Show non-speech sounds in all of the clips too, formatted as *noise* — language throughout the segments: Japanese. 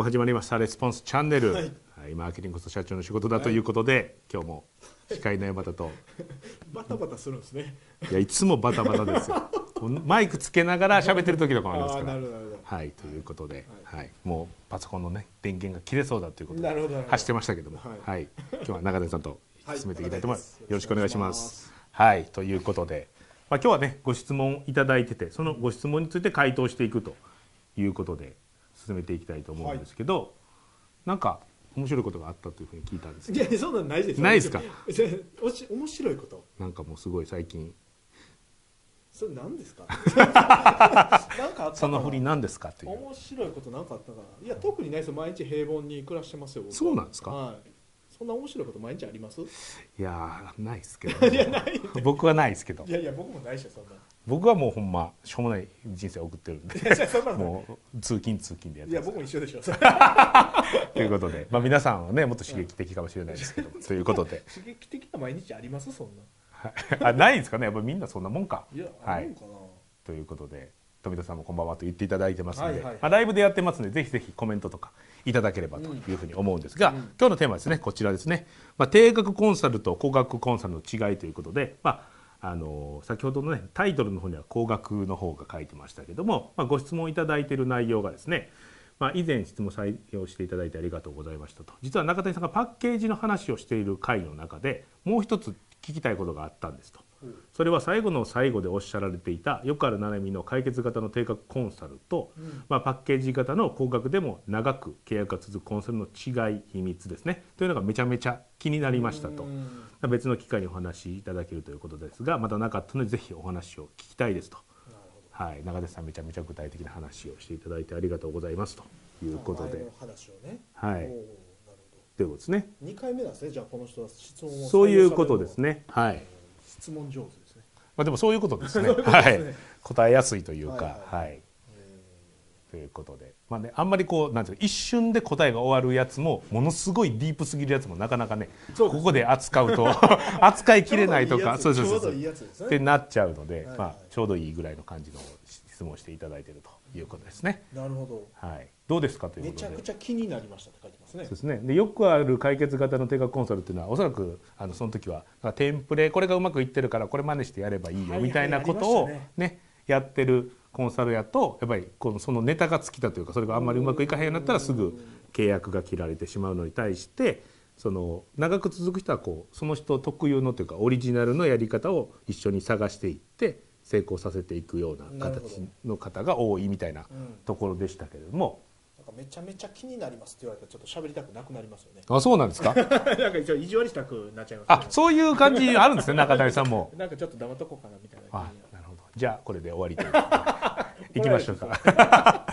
もう始まりましたレスポンスチャンネル、ははいいマーケティングこそ社長の仕事だということで、今日も司会の山田と。*laughs* バタバタするんですね。いやいつもバタバタですよ。マイクつけながら喋ってる時とかもありますから。はいということで、はい。もうパソコンのね電源が切れそうだということで走ってましたけども。ははい。い、今日は中根さんと進めていきたいと思います、はいよろしくお願いします。はいということで、まあ、今日はねご質問いただいててそのご質問について回答していくということで進めていきたいと思うんですけど、なんか面白いことがあったというふうに聞いたんですけどいやそんなんないですよ。ないですか？*laughs* おし面白いこと？なんかもうすごい最近それ何ですか？*laughs* なんかその振り何ですかという面白いことなんかあったかな？いや特にないですよ。毎日平凡に暮らしてますよ。そうなんですか？はい。そんな面白いこと毎日あります？いいやーないですけど、*laughs* やない。僕はないですけどいやいや僕もないしそんな。僕はもうほんましょうもない人生を送ってるんで。もう通勤通勤でやってます。いや僕も一緒でしょ。*laughs* ということで、まあ、皆さんはねもっと刺激的かもしれないですけど。ということで。*laughs* 刺激的な毎日あります？そんな。はい。あないですかね？やっぱみんなそんなもんか。いやはい。あるんかな。ということで富田さんもこんばんはと言っていただいてますので、はいはい。まあ、ライブでやってますのでぜひぜひコメントとかいただければというふうに思うんですが、今日のテーマはですねこちらですね、まあ、低額コンサルと高額コンサルの違いということで、まあ、あの先ほどのねタイトルの方には高額の方が書いてましたけども、まあ、ご質問いただいている内容がですねまあ、以前質問採用していただいてありがとうございましたと。実は中谷さんがパッケージの話をしている回の中でもう一つ聞きたいことがあったんですと。それは最後の最後でおっしゃられていたよくある悩みの解決型の低額コンサルと、まあ、パッケージ型の高額でも長く契約が続くコンサルの違い秘密ですねというのがめちゃめちゃ気になりましたとうん別の機会にお話しいただけるということですがまだなかったのでぜひお話を聞きたいですと。はい、長手さんめちゃめちゃ具体的な話をしていただいてありがとうございますということで。はいということですね。ど。二回目なんですね。じゃあこの人は質問をそういうことです。ね。はい。質問上手ですね。まあでもそういうことですね。*laughs* そういうすね。はい。答えやすいというか、はいはい。はい。ということで、まあね、あんまりこうなんていうか一瞬で答えが終わるやつもものすごいディープすぎるやつもなかなかね、そうですここで扱うと *laughs* 扱いきれないとか、ちょうそうそうそう。ってなっちゃうので、はいはい。まあちょうどいいぐらいの感じの質問をしていただいているということですね。なるほど。はい。どうですか？というめことで。ちゃくちゃ気になりましたって書いてますねそう。ですね、でよくある解決型の低額コンサルっていうのはおそらくあのその時はテンプレこれがうまくいってるからこれ真似してやればいいよみたいなことをねやってるコンサルやとやっぱりこのそのネタが尽きたというかそれがあんまりうまくいかへんようになったらすぐ契約が切られてしまうのに対してその長く続く人はこうその人特有のというかオリジナルのやり方を一緒に探していって成功させていくような形の方が多いみたいなうん。ところでしたけれども、なんかめちゃめちゃ気になりますって言われたらちょっと喋りたくなくなりますよね。あそうなんですか？*laughs* なんか一応意地悪したくなっちゃいます、あそういう感じあるんですね中谷さんも。*laughs* なんかちょっと黙っとこうかなみたいな。あななるほど。じゃあこれで終わりという *laughs* 行きましょうか。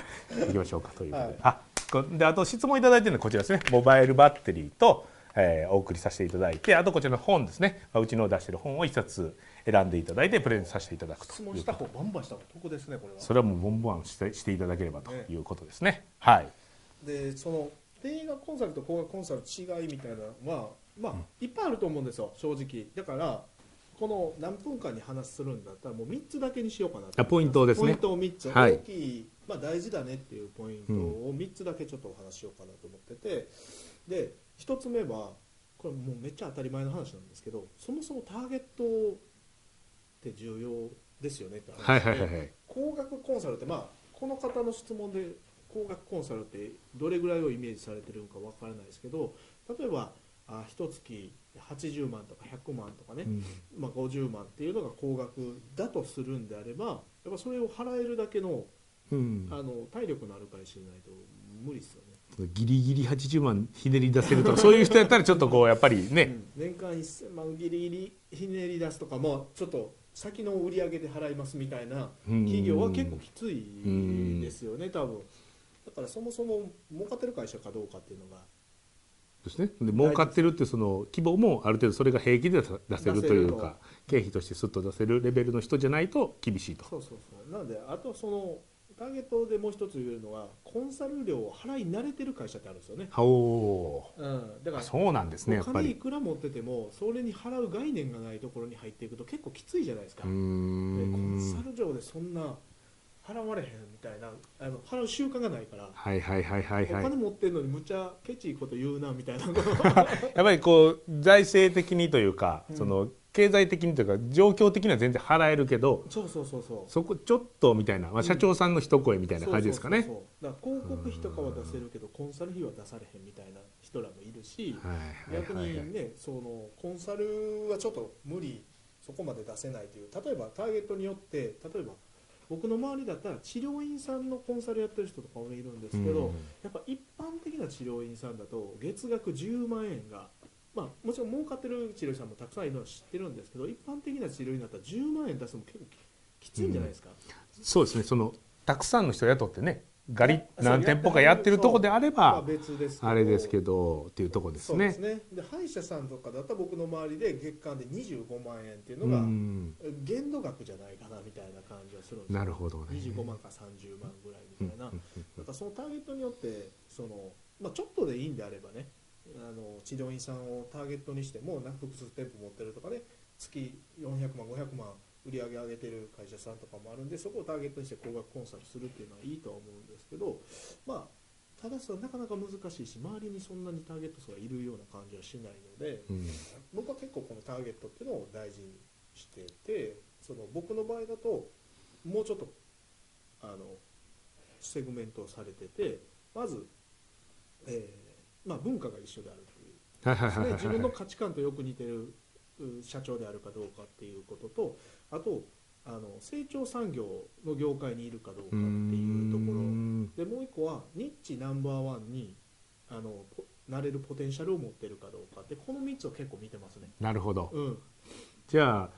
行きましょうかということで、はい。あこであと質問いただいてるのはこちらですね。モバイルバッテリーと、えーお送りさせていただいてあとこちらの本ですね。まあうちの出してる本を一冊選んでいただいてプレゼントさせていただくと質問した方バンバンした方得ですねこれは。それはもうボンボンしてしていただければということですね。はい。でその低額コンサルと高額コンサルの違いみたいなのはまあ、いっぱいあると思うんですよ正直。だからこの何分間に話するんだったらもう3つだけにしようかなポイントですね。ポイントを3つ、はい。大きい、まあ、大事だねっていうポイントを3つだけちょっとお話ししようかなと思ってて。で1つ目はこれもうめっちゃ当たり前の話なんですけどそもそもターゲットって重要ですよねって話ではいはいはいはい。高額コンサルってまあこの方の質問で高額コンサルってどれぐらいをイメージされてるのかわからないですけど例えばあ一月80万とか100万とかね、うん。まあ、50万っていうのが高額だとするんであればやっぱそれを払えるだけのうん。あの体力のある会社じゃないと無理ですよね、ギリギリ80万ひねり出せるとかそういう人やったらちょっとこうやっぱりね、うん。年間1000万ギリギリひねり出すとかもちょっと先の売り上げで払いますみたいなうん。企業は結構きついですよね多分。だからそもそも儲かってる会社かどうかっていうのが。ですね、で儲かってるっていうその規模もある程度それが平気で出せるという出か経費としてスッと出せるレベルの人じゃないと厳しいと。そうそうそう。なのであとそのターゲットでもう一つ言えるのはコンサル料を払い慣れてる会社ってあるんですよね、おおうん、だからーそうなんですねお金いくら持っててもそれに払う概念がないところに入っていくと結構きついじゃないですか、コンサんル料でそんな払われへんみたいなあの払う習慣がないから、はいはいはいはいおはい。金持ってんのにむっちゃケチいこと言うなみたいな。*laughs* やっぱりこう財政的にというか、うん。その経済的にというか状況的には全然払えるけどそうそうそうそう。そこちょっとみたいな、まあ、社長さんの一声みたいな感じですかね。そうそうそうそう。だから広告費とかは出せるけどコンサル費は出されへんみたいな人らもいるし、はいはい逆にねそのコンサルはちょっと無理そこまで出せないという例えばターゲットによって例えば僕の周りだったら治療院さんのコンサルやってる人とかもいるんですけど、うん。やっぱ一般的な治療院さんだと月額10万円が、まあ、もちろん儲かってる治療院さんもたくさんいるのは知ってるんですけど一般的な治療院だったら10万円出すのも結構きついんじゃないですか、そうですね。そのたくさんの人雇ってねガリ何店舗かやってるとこであれまあば別ですけど。あれですけどっていうとこですね。そうです。ね。で歯医者さんとかだったら僕の周りで月間で25万円っていうのうがん。限度額じゃないかなみたいな感じはするんですよ。なるほどね。25万か30万ぐらいみたいな、うんうんうん。なんかそのターゲットによってその、まあ、ちょっとでいいんであればねあの治療院さんをターゲットにしてもなんか複数店舗持ってるとかね月400万500万売り上げ上げてる会社さんとかもあるんでそこをターゲットにして高額コンサルするっていうのはいいとは思うんですけどまあただそれなかなか難しいし周りにそんなにターゲット数がいるような感じはしないので、うん。僕は結構このターゲットっていうのを大事にしててその僕の場合だともうちょっとあのセグメントをされててまず、えーまあ、文化が一緒であるというはいはいはいはい自分の価値観とよく似てるう社長であるかどうかっていうこととあとあの成長産業の業界にいるかどうかっていうところうんでもう一個はニッチナンバーワンにあのポなれるポテンシャルを持ってるかどうかってこの3つを結構見てますね。なるほど。うんじゃあ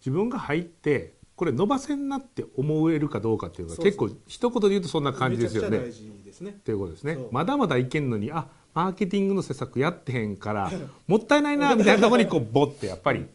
自分が入ってこれ伸ばせんなって思えるかどうかっていうのが結構一言で言うとそんな感じですよね。めちゃくちゃ大事ですね。ということですねまだまだいけんのにあマーケティングの施策やってへんからもったいないなみたいなところにこうボッてやっぱり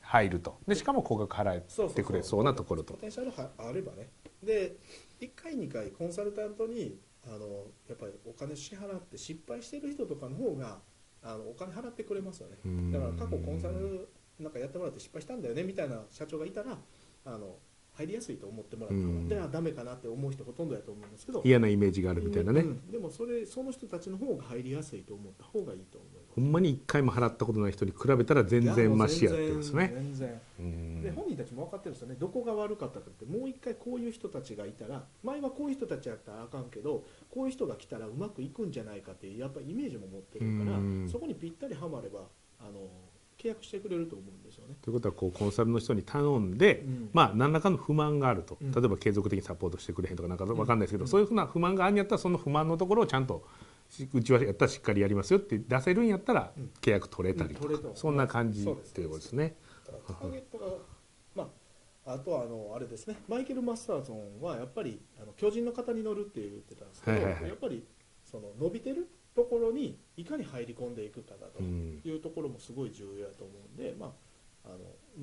入ると。でしかも高額払えてくれそうなところと。ポテンシャルはあればね。で1回2回コンサルタントにあのやっぱりお金支払って失敗してる人とかの方があのお金払ってくれますよね。うん。だから過去コンサルなんかやってもらって失敗したんだよねみたいな社長がいたらあの入りやすいと思ってもらったうん。らではダメかなって思う人ほとんどやと思うんですけど嫌なイメージがあるみたいなね、うんでもそれその人たちの方が入りやすいと思った方がいいと思いますほんまに一回も払ったことない人に比べたら全然マシやってますね。全然うん。で本人たちも分かってるんですよね。どこが悪かったかってもう一回こういう人たちがいたら前はこういう人たちやったらあかんけどこういう人が来たらうまくいくんじゃないかっていうやっぱイメージも持ってるからうん。そこにぴったりはまればあの契約してくれると思うんですよね。ということはこうコンサルの人に頼んで、うん。まあ何らかの不満があると。うん。例えば継続的にサポートしてくれへんとかなんか分かんないですけど、うん。そういうふうな不満があるんやったらその不満のところをちゃんとしうちはやったらしっかりやりますよって出せるんやったらうん。契約取れたりとか、そんな感じそうです。ということですね。あとはあのあれですね。マイケル・マスターソンはやっぱりあの巨人の方に乗るって言ってたんですけど、はいはいはい。やっぱりその伸びてるところにいかに入り込んでいくかだとうん。いうところもすごい重要だと思うんで、まあ、あの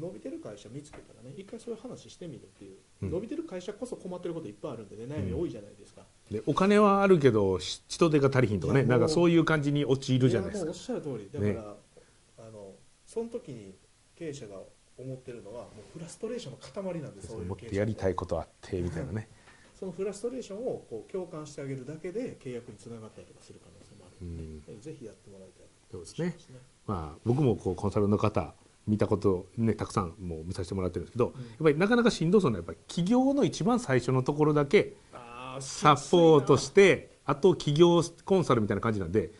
伸びてる会社見つけたらね一回そういう話してみるっていう、うん。伸びてる会社こそ困ってることいっぱいあるんでね悩み多いじゃないですか、でお金はあるけどし人手が足りひんとかねなんかそういう感じに陥るじゃないですか。おっ。しゃる通り。だから、あのその時に経営者が思ってるのはもうフラストレーションの塊なんですそういうもっとやりたいことあってみたいなね。そのフラストレーションをこう共感してあげるだけで契約につながったりとかする可能性もあるので、えぜひやってもらいたい。そうですね。しまあ、僕もこうコンサルの方見たこと、ね、たくさんもう見させてもらってるんですけど、うん。やっぱりなかなかしんどそうなやっぱり企業の一番最初のところだけサポートしてあと企業コンサルみたいな感じなんで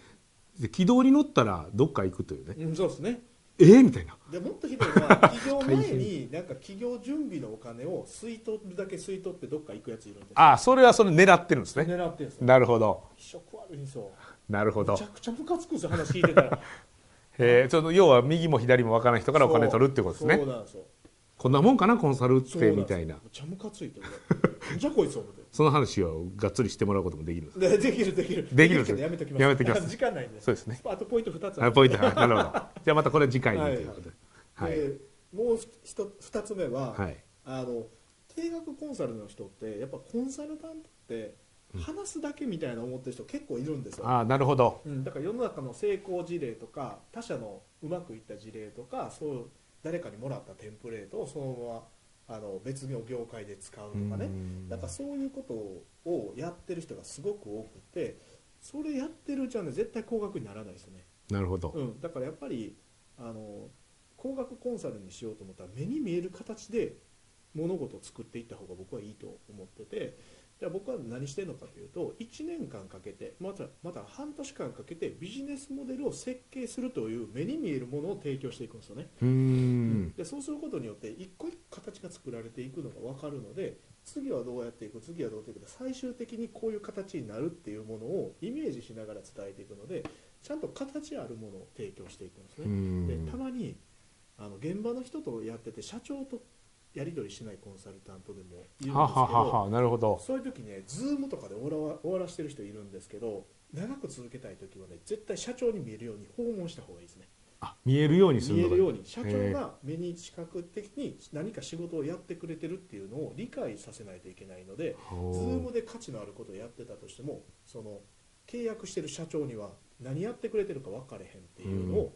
で軌道に乗ったらどっか行くというね。うんそうですね。えー、みたいな。でもっとひどいのは企業前大になんか企業準備のお金を吸い取るだけ吸い取ってどっか行くやついるんでああそれはそれ狙ってるんですね。狙ってるんですよ。なるほど。気色悪いんですよなるほど。めちゃくちゃムカつくんですよ話聞いてたら。*laughs* えー、ちょっと要は右も左も分からない人からお金取るってことですそうねこんなもんかなコンサルってみたいな。めちゃムカついてじゃこいつ思ってその話をがっつりしてもらうこともできるんできるできる。できるけどやめときます。やめときます。時間ないんで。そうですね。あとポイント2つあポイント。はいなるほど。じゃあまたこれ次回にということで。はい、でもうひと2つ目は、はい。あの定額コンサルの人ってやっぱコンサルタントって話すだけみたいな思ってる人結構いるんですよ、ああなるほど。うん、だから世の中の成功事例とか他社のうまくいった事例とかそう誰かにもらったテンプレートをそのままあの別の業界で使うとかね。うん。なんかそういうことをやってる人がすごく多くてそれやってるうちはね絶対高額にならないですよね、なるほど、うん、だからやっぱりあの高額コンサルにしようと思ったら目に見える形で物事を作っていった方が僕はいいと思っててじゃあ僕は何してるのかというと1年間かけてまたまた半年間かけてビジネスモデルを設計するという目に見えるものを提供していくんですよね、うーん。でそうすることによって一個一個形が作られていくのが分かるので次はどうやっていく次はどうやっていく最終的にこういう形になるっていうものをイメージしながら伝えていくのでちゃんと形あるものを提供していくんですうね、ん。でたまにあの現場の人とやってて社長とやり取りしないコンサルタントでもいるんですけどははははなるほど。そういう時ね、ズームとかで終わら終わらしてる人いるんですけど、長く続けたい時はね、絶対社長に見えるように訪問した方がいいですね。あ見えるようにする見えるように、社長が目に視覚的に何か仕事をやってくれてるっていうのを理解させないといけないので、ほう。ズームで価値のあることをやってたとしても、その契約してる社長には何やってくれてるか分かれへんっていうのを、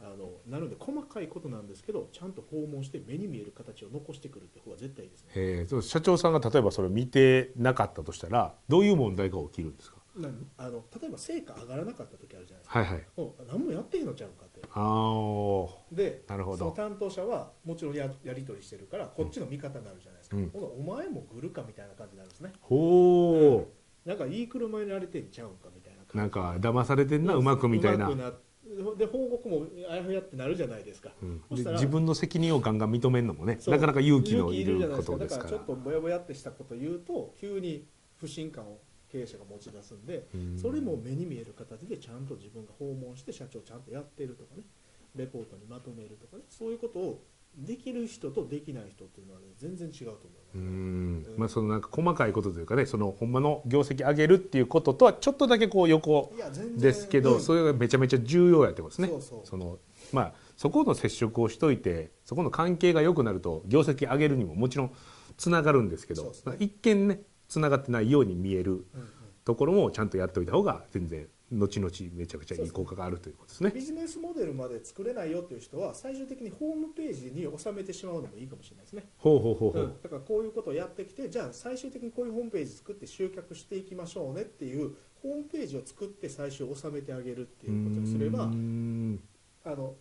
あのなので細かいことなんですけどちゃんと訪問して目に見える形を残してくるって方が絶対いいですね。えーそう社長さんが例えばそれを見てなかったとしたらどういう問題が起きるんですか？なあの例えば成果上がらなかった時あるじゃないですか。はいはい。お何もやってへんのちゃうかって。あー。でなるほど。その担当者はもちろんややり取りしてるからこっちの味方になるじゃないですか、うん。お前もグルかみたいな感じになるんですねほなんかいい車にられてんちゃうんかみたいなうなんか騙されてんなうまくみたいなうまくなで報告もあやふやってなるじゃないですか、うん。自分の責任をガンガン認めるのもね。なかなか勇気のいることですから。だからちょっとぼやぼやってしたこと言うと急に不信感を経営者が持ち出すんでうん。それも目に見える形でちゃんと自分が訪問して社長ちゃんとやってるとかね。レポートにまとめるとかね。そういうことをできる人とできない人っていうのは、ね、全然違うと思います、うねん。まあそのなんか細かいことというかねそのほんまの業績上げるっていうこととはちょっとだけこう横ですけど、うん。それがめちゃめちゃ重要やってことですね。そうそう。のまあそこの接触をしといてそこの関係が良くなると業績上げるにももちろんつながるんですけどね。一見ねつながってないように見えるところもちゃんとやっておいた方が全然後々めちゃくちゃいい効果があるということですね。ビジネスモデルまで作れないよっていう人は最終的にホームページに収めてしまうのもいいかもしれないですね、ほうほうほうほう。うん、だからこういうことをやってきてじゃあ最終的にこういうホームページ作って集客していきましょうねっていうホームページを作って最終収めてあげるっていうことにすればあの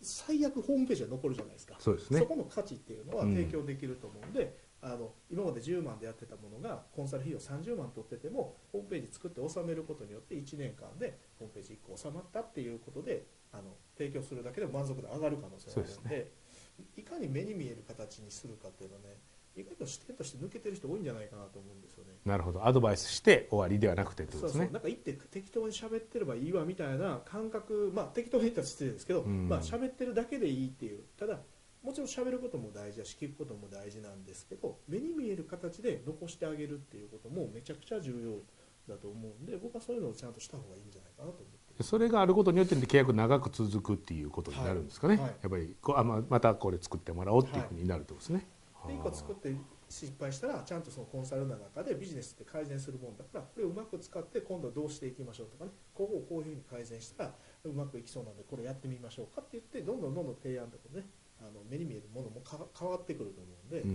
最悪ホームページは残るじゃないですか。そうですね。そこの価値っていうのは提供できると思うんで、あの今まで10万でやってたものがコンサル費用30万取っててもホームページ作って収めることによって1年間でホームページ1個収まったっていうことであの提供するだけでも満足度上がる可能性があるのでいかに目に見える形にするかっていうのはね意外と視点として抜けてる人多いんじゃないかなと思うんですよね。なるほど。アドバイスして終わりではなくてってことですね。そうそう。なんか行って適当に喋ってればいいわみたいな感覚まあ適当に言ったら失礼ですけど、うん。まあ喋ってるだけでいいっていう。ただもちろん喋ることも大事だし聞くことも大事なんですけど目に見える形で残してあげるっていうこともめちゃくちゃ重要だと思うんで僕はそういうのをちゃんとした方がいいんじゃないかなと思ってそれがあることによって契約長く続くっていうことになるんですかね、はい。はいやっぱりこうあままたこれ作ってもらおうっていうふうになるってことですね、で1個作って失敗したらちゃんとそのコンサルの中でビジネスって改善するもんだからこれをうまく使って今度はどうしていきましょうとかね。ここをこういうふうに改善したらうまくいきそうなんでこれやってみましょうかって言ってどんどんどんどん提案とかねあの目に見えるものもか変わってくると思うんで、うーん。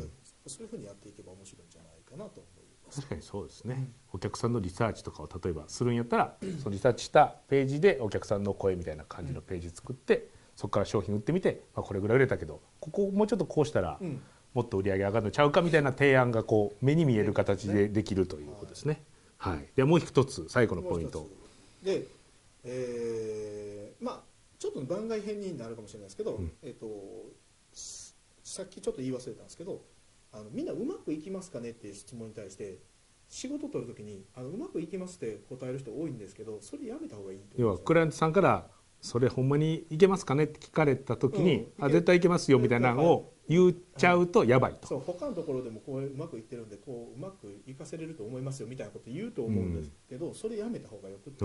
うん。そういうふうにやっていけば面白いんじゃないかなと思います。確かにそうですね、お客さんのリサーチとかを例えばするんやったら、そのリサーチしたページでお客さんの声みたいな感じのページ作って、そこから商品売ってみて、まあ、これぐらい売れたけどここもうちょっとこうしたらうん。もっと売り上げ上がるのちゃうかみたいな提案がこう目に見える形でできるということですね。はい、でもう一つ最後のポイント。で、えーまあちょっと番外編になるかもしれないですけど、うんえっ、とすさっきちょっと言い忘れたんですけどあのみんなうまくいきますかねっていう質問に対して仕事取るときにあのうまくいきますって答える人多いんですけどそれやめた方がいいと要はクライアントさんから「それほんまにいけますかね?」って聞かれた時に「うんあ絶対いけますよ」みたいなのを言っちゃうとやばいと。そう他のところでもこううまくいってるんでこううまくいかせれると思いますよみたいなこと言うと思うんですけど、それやめた方がよくて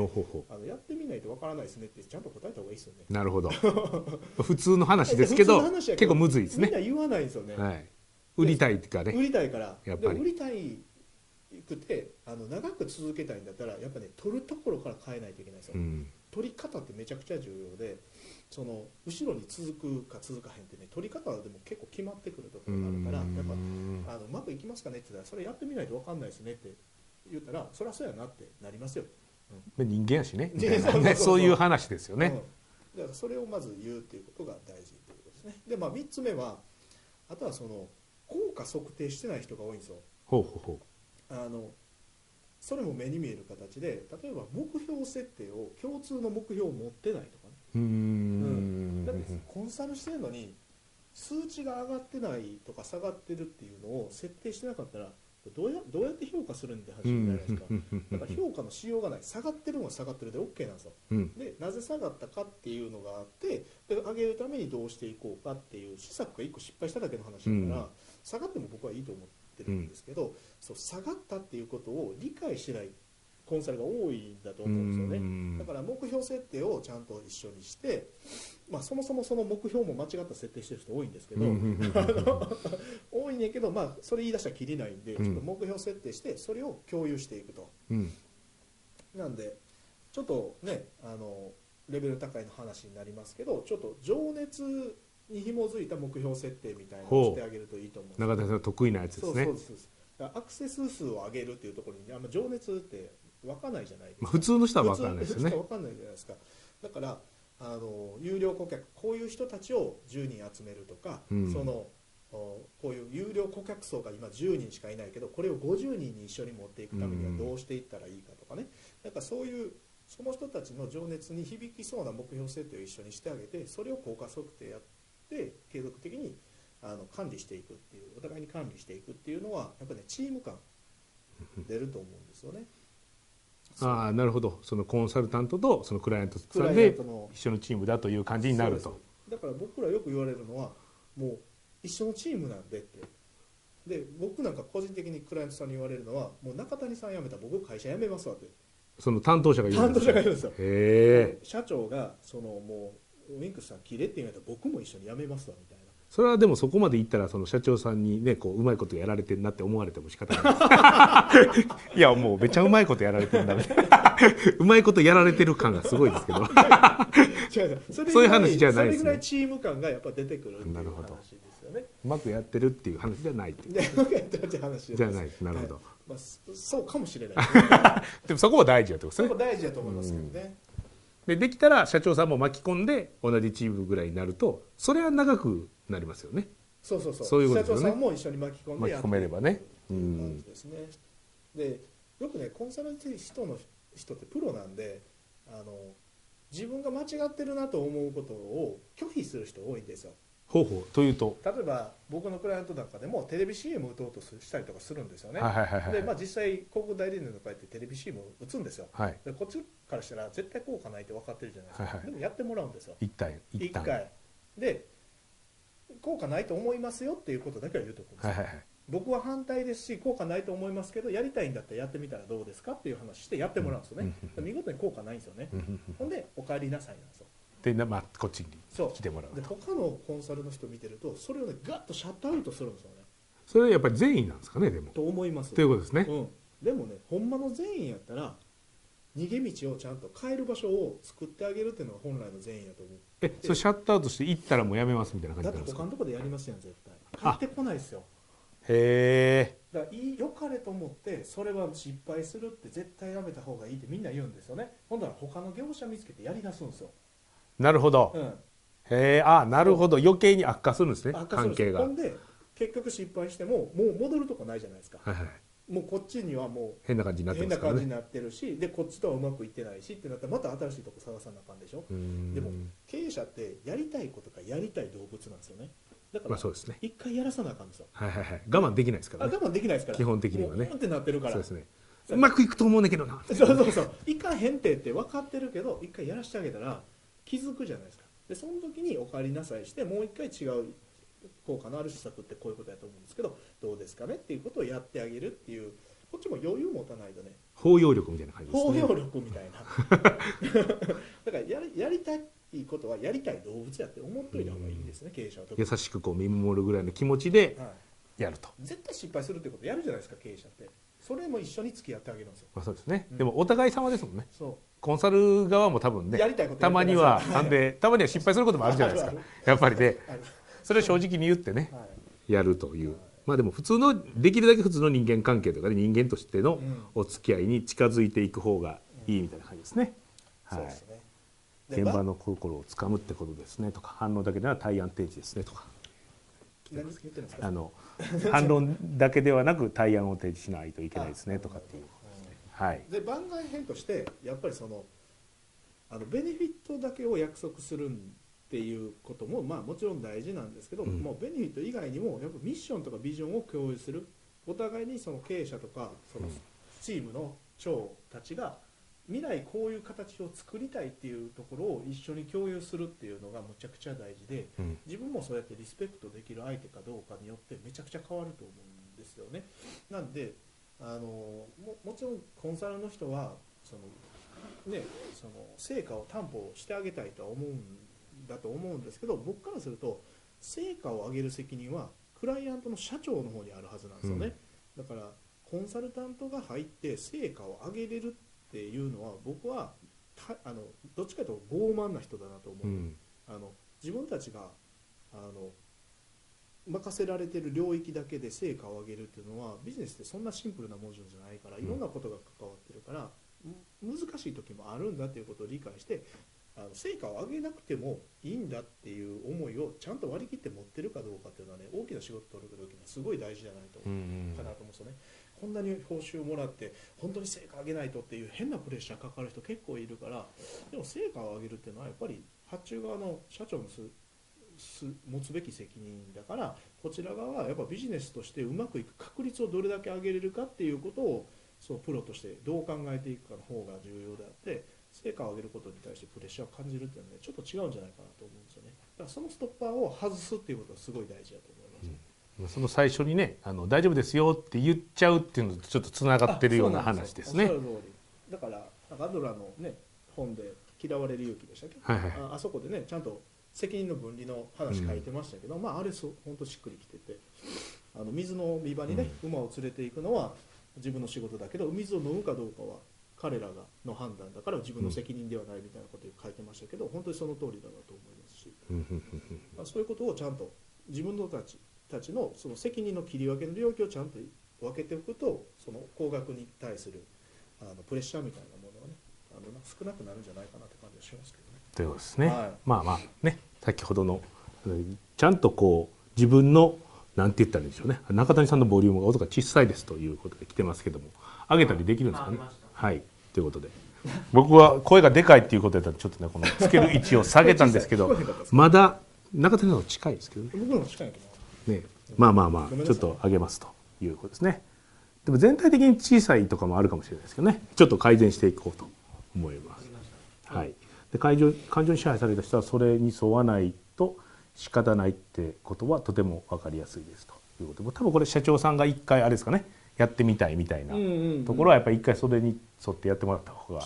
あのやってみないとわからないですねってちゃんと答えた方がいいですよね。なるほど。*laughs* 普通の話ですけど結構むずいですね、みんな言わないんですよね。はい、売りたいっていうかね。売りたいから。やっぱり。で売りたいくてあの長く続けたいんだったらやっぱね取るところから変えないといけないんですよ、うん。取り方ってめちゃくちゃ重要でその後ろに続くか続かへんってね取り方でも結構決まってくるところがあるからやっぱあのうまくいきますかねって言ったらそれやってみないと分かんないですねって言ったらそりゃそうやなってなりますよ、まあ人間やし *laughs* ね。そういう話ですよね、うん、だからそれをまず言うっていうことが大事ということですね。でまあ3つ目はあとはその効果測定してない人が多いんですよ。ほうほうほあのそれも目に見える形で例えば目標設定を共通の目標を持ってないとうん。だってコンサルしてるのに数値が上がってないとか下がってるっていうのを設定してなかったらどうやどうやって評価するんって話うんになるじゃないですか。だから評価のしようがない下がってるのは下がってるで OK なんですよ。うん。でなぜ下がったかっていうのがあってで上げるためにどうしていこうかっていう施策が1個失敗しただけの話だから、うん。下がっても僕はいいと思ってるんですけど、そう下がったっていうことを理解してないコンサルが多いんだと思うんですよね。うん。だから目標設定をちゃんと一緒にして、まあ、そもそもその目標も間違った設定してる人多いんですけど、多いねんけど、まあ、それ言い出したらきりないんで、うん。ちょっと目標設定してそれを共有していくと。うん。なんでちょっとねあのレベル高いの話になりますけどちょっと情熱に紐づいた目標設定みたいなのをしてあげるといいと思う中田さんの得意なやつですね。アクセス数を上げるっていうところにあんま情熱って分かんないじゃないですか。まあ普通の人は分からないですよね。分かんないじゃないですか。だからあの有料顧客こういう人たちを10人集めるとか、うん。そのおこういう有料顧客層が今10人しかいないけどこれを50人に一緒に持っていくためにはどうしていったらいいかとかね。なんかそういうその人たちの情熱に響きそうな目標設定を一緒にしてあげてそれを効果測定やって継続的にあの管理していくっていうお互いに管理していくっていうのはやっぱねチーム感出ると思うんですよね。ああなるほど。そのコンサルタントとそのクライアントさんで一緒のチームだという感じになると。だから僕らよく言われるのはもう一緒のチームなんでって。で僕なんか個人的にクライアントさんに言われるのはもう中谷さん辞めたら僕会社辞めますわって。その担当者が言うん担当ですよ。者が言うんですよ。へえ社長がそのもうウィンクスさん切れって言われたら僕も一緒に辞めますわみたいなそれはでもそこまで言ったらその社長さんにねこううまいことやられてるなって思われても仕方ない。*laughs* いやもうめちゃうまいことやられてるんだみたいなうまいことやられてる感がすごいですけど。*laughs* そういう話じゃないですね。それぐらいチーム感がやっぱ出てくるっていうなるほど話ですよね。うまくやってるっていう話じゃない。っていうで僕やってるって話じゃないなるほど、はいまあ、そそうかもしれない。*laughs* でもそこは大事やってことそですね。こ大事だと思いますけどね、でできたら社長さんも巻き込んで同じチームぐらいになるとそれは長くなりますよね。そうそうそう。そういうことですよね。社長さんも一緒に巻き込んで巻き込めればね。ですね、でよくねコンサルティ人の人ってプロなんであの自分が間違ってるなと思うことを拒否する人多いんですよ。方法というと？例えば僕のクライアントなんかでもテレビ CM 打とうとしたりとかするんですよね、はいはいはいはい。でまあ、実際広告代理店とかやってテレビ CM 打つんですよ。はい。でこっちからしたら絶対効果ないって分かってるじゃないですか、はいはい。でもやってもらうんですよ。一旦一旦。一回。で効果ないと思いますよっていうことだけは言うとくんです。よ、はいはいはい。僕は反対ですし効果ないと思いますけどやりたいんだったらやってみたらどうですかっていう話してやってもらうんですよね、見事に効果ないんですよね、うんうんうん。ほんでお帰りなさいなんですよ。でなまあこっちに来てもらう。で他のコンサルの人見てるとそれをねガッとシャットアウトするんですよね。それはやっぱり善意なんですかねでも。と思います。ということですね。うん、でもねほんまの善意やったら逃げ道をちゃんと変える場所を作ってあげるっていうのが本来の善意だと思うえそれシャットアウトして行ったらもうやめますみたいな感だってじなんですか？他のとこでやりますやん絶対。帰ってこないですよへえ。だからいい良かれと思ってそれは失敗するって絶対やめた方がいいってみんな言うんですよね。ほんだら他の業者見つけてやりだすんですよ、なるほど。うん、へえあなるほど。余計に悪化するんですね悪化するん関係が。ほんで結局失敗してももう戻るとこないじゃないですか。いはいもうこっちにはも変な感じになうってますからね。変な感じになってるしでこっちとはうまくいってないしってなったらまた新しいとこ探さなあかんでしょ。うでも経営者ってやりたいことかやりたい動物なんですよね。だからまあそうですね。一回やらさなあかんですよ。はいはいはい。我慢できないですかあらね。我慢できないですから。基本的にはね。もううんってなってるから。そうですね。そううまくいくと思うんだけどな。そうそうそう。いかへんてって分かってるけど一回やらしてあげたら気づくじゃないですか。でその時にお帰りなさいしてもう一回違う効果のある施策ってこういうことやと思うんですけどどうですかねっていうことをやってあげるっていうこっちも余裕持たないとね。包容力みたいな感じですね。包容力みたいな。*laughs* だからやりやりたいことはやりたい動物やって思っといた方がいいんですね経営者は優しくこう見守るぐらいの気持ちではやると。い、絶対失敗するってことやるじゃないですか経営者って。それも一緒に付き合ってあげるんですよ。まあ、そうですね、うん。でもお互い様ですもんね。そコンサル側も多分ねやりたいことたまにはなんでたまには失敗することもあるじゃないですか。やっぱりねそれを正直に言ってねはい。やるという。まあでも普通のできるだけ普通の人間関係とかね人間としてのうん。お付き合いに近づいていく方がいいみたいな感じですね、はい。現場の心をつかむってことですねとか反応だけでは対案提示ですねとか。あの *laughs* 反論だけではなく対案を提示しないといけないですねとかっていう。はい。で番外編としてやっぱりそのあのベネフィットだけを約束するっていうこともまあもちろん大事なんですけど、うん。もうベネフィット以外にもやっぱミッションとかビジョンを共有するお互いにその経営者とかそのうん。チームの長たちが未来こういう形を作りたいっていうところを一緒に共有するっていうのがむちゃくちゃ大事でうん。自分もそうやってリスペクトできる相手かどうかによってめちゃくちゃ変わると思うんですよね。なんであのももちろんコンサルの人はその、ね、その成果を担保してあげたいとは思うんだと思うんですけど僕からすると成果を上げる責任はクライアントの社長の方にあるはずなんですよね、だからコンサルタントが入って成果を上げれるっていうのは僕はたあのどっちかというと傲慢な人だなと思う、うん。あの自分たちがあの任せられてる領域だけで成果を上げるっていうのはビジネスってそんなシンプルな文字じゃないからうん。いろんなことが関わってるから、む難しい時もあるんだっていうことを理解してあの成果を上げなくてもいいんだっていう思いをちゃんと割り切って持ってるかどうかっていうのはね大きな仕事を取る時にはすごい大事じゃないとう思んうかなと思うんですよね。こんなに報酬をもらって本当に成果上げないとっていう変なプレッシャーかかる人結構いるからでも成果を上げるっていうのはやっぱり発注側の社長の持つべき責任だからこちら側はやっぱビジネスとしてうまくいく確率をどれだけ上げれるかっていうことをそうプロとしてどう考えていくかの方が重要であって成果を上げることに対してプレッシャーを感じるっていうのはねちょっと違うんじゃないかなと思うんですよね。だからそのストッパーを外すっていうことはすごい大事だと思います、その最初にねあの大丈夫ですよって言っちゃうっていうのとちょっとつながってるような話ですね。だからアドラーのね本で嫌われる勇気でしたっけ？はいはい。ああそこでねちゃんと責任の分離の話書いてましたけど、まああれそう本当しっくりきててあの水の見場にね、馬を連れていくのは自分の仕事だけど水を飲むかどうかは彼らがの判断だから自分の責任ではないみたいなことを書いてましたけど本当にその通りだなと思いますし、*laughs* まあ、そういうことをちゃんと自分のたちたちのその責任の切り分けの領域をちゃんと分けておくとその高額に対するあのプレッシャーみたいなものはねあの少なくなるんじゃないかなって感じがしますけどね。ということですね、はい。まあまあね先ほどのうんちゃんとこう自分のなんて言ったらいいんでしょうね。中谷さんのボリュームが音が小さいですということで来てますけども上げたりできるんですかね？はい。ということで。僕は声がでかいっていうことやったらちょっとねこのつける位置を下げたんですけど *laughs* まだ中谷さんの近いですけどね。僕の近いけどね、まあまあまあちょっと上げますということですね。でも全体的に小さいとかもあるかもしれないですけどね。ちょっと改善していこうと思います。はい、で感情感情に支配された人はそれに沿わないと仕方ないってことはとても分かりやすいですということで。多分これ社長さんが一回あれですかねやってみたいみたいなところはやっぱり一回それに沿ってやってもらった方が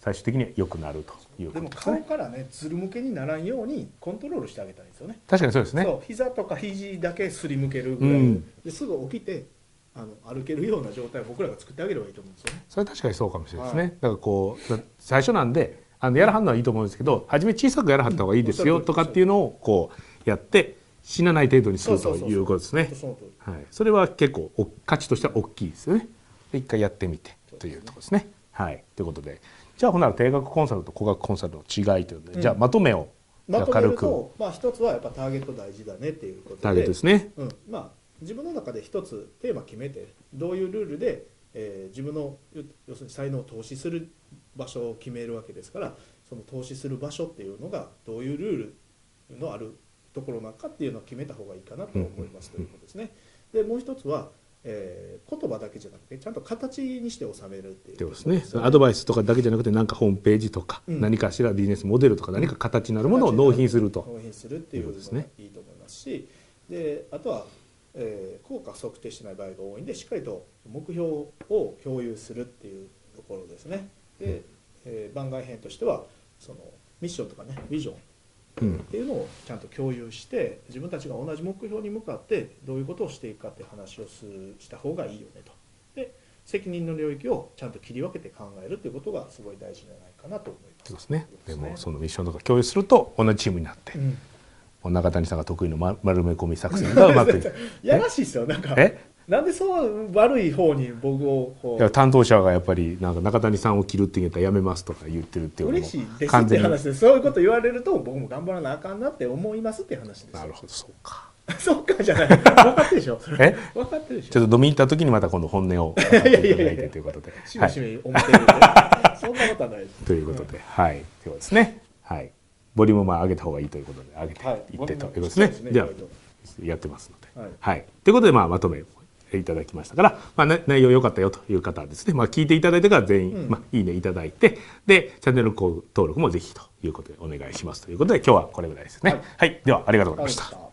最終的には良くなるというでもことですね。顔からねずる向けにならんようにコントロールしてあげたいんですよね。確かにそうですね。そう膝とか肘だけすりむけるぐらい、うん。ですぐ起きてあの歩けるような状態を僕らが作ってあげればいいと思うんですよね。それは確かにそうかもしれないですね、はい。だからこうだ最初なんであのやらはんのはいいと思うんですけど初め小さくやらはった方がいいですようんとかっていうのをこうやって死なない程度にするということですね。はい、それは結構お価値としては大きいですよね。で一回やってみてというところですね。はい。ということで。じゃあほんなら定額コンサルと高額コンサルの違いということで、うん。じゃあまとめを軽く。ると、まあ、一つはやっぱターゲット大事だねっていうことで。ターゲットですね。うん。まあ、自分の中で一つテーマ決めてどういうルールで、えー自分の要要するに才能を投資する場所を決めるわけですからその投資する場所っていうのがどういうルールのあるところなのかっていうのを決めた方がいいかなと思いますということですね。でもう一つは、えー言葉だけじゃなくてちゃんと形にして収めるっていう。ですね。アドバイスとかだけじゃなくて何かホームページとか、うん。何かしらビジネスモデルとか何か形になるものを納品すると、納品するっていうことですね。いいと思いますしであとは、えー効果測定してない場合が多いんでしっかりと目標を共有するっていうところですね。で、えー番外編としてはそのミッションとかねビジョンうんっていうのをちゃんと共有して自分たちが同じ目標に向かってどういうことをしていくかって話をした方がいいよねと。で責任の領域をちゃんと切り分けて考えるということがすごい大事じゃないかなと思います。そうですね。でもそのミッションとか共有すると同じチームになって、うん。中谷さんが得意のま丸め込み作戦がうまくいく。*laughs* やらしいですよなんか。え？なんでそう悪い方に僕をこいうや担当者がやっぱりなんか中谷さんを切るって言ったらやめますとか言ってるっていう嬉しいです完全にって話でそういうこと言われると僕も頑張らなあかんなって思いますっていう話ですよ。なるほどそうか。*laughs* そうかじゃない。分かってるでしょえ？分かってるでしちょょっと飲みに行った時にまた今度本音を *laughs* 語っていただいてということで。しはい。めしめ思ってるんで、そんなことはないです。ということで、はい、ですね、はい、ボリュームも上げた方がいいということで上げてはいいってということですね。は意外とやってますので、はい。はい、ということでまあまとめいただきましたから、まあ、な内容良かったよという方はですね、まあ、聞いていただいてから全員、うんまあ、いいねいただいてでチャンネル登録もぜひということでお願いしますということで今日はこれぐらいですね。はいはい、では。ありがとうございました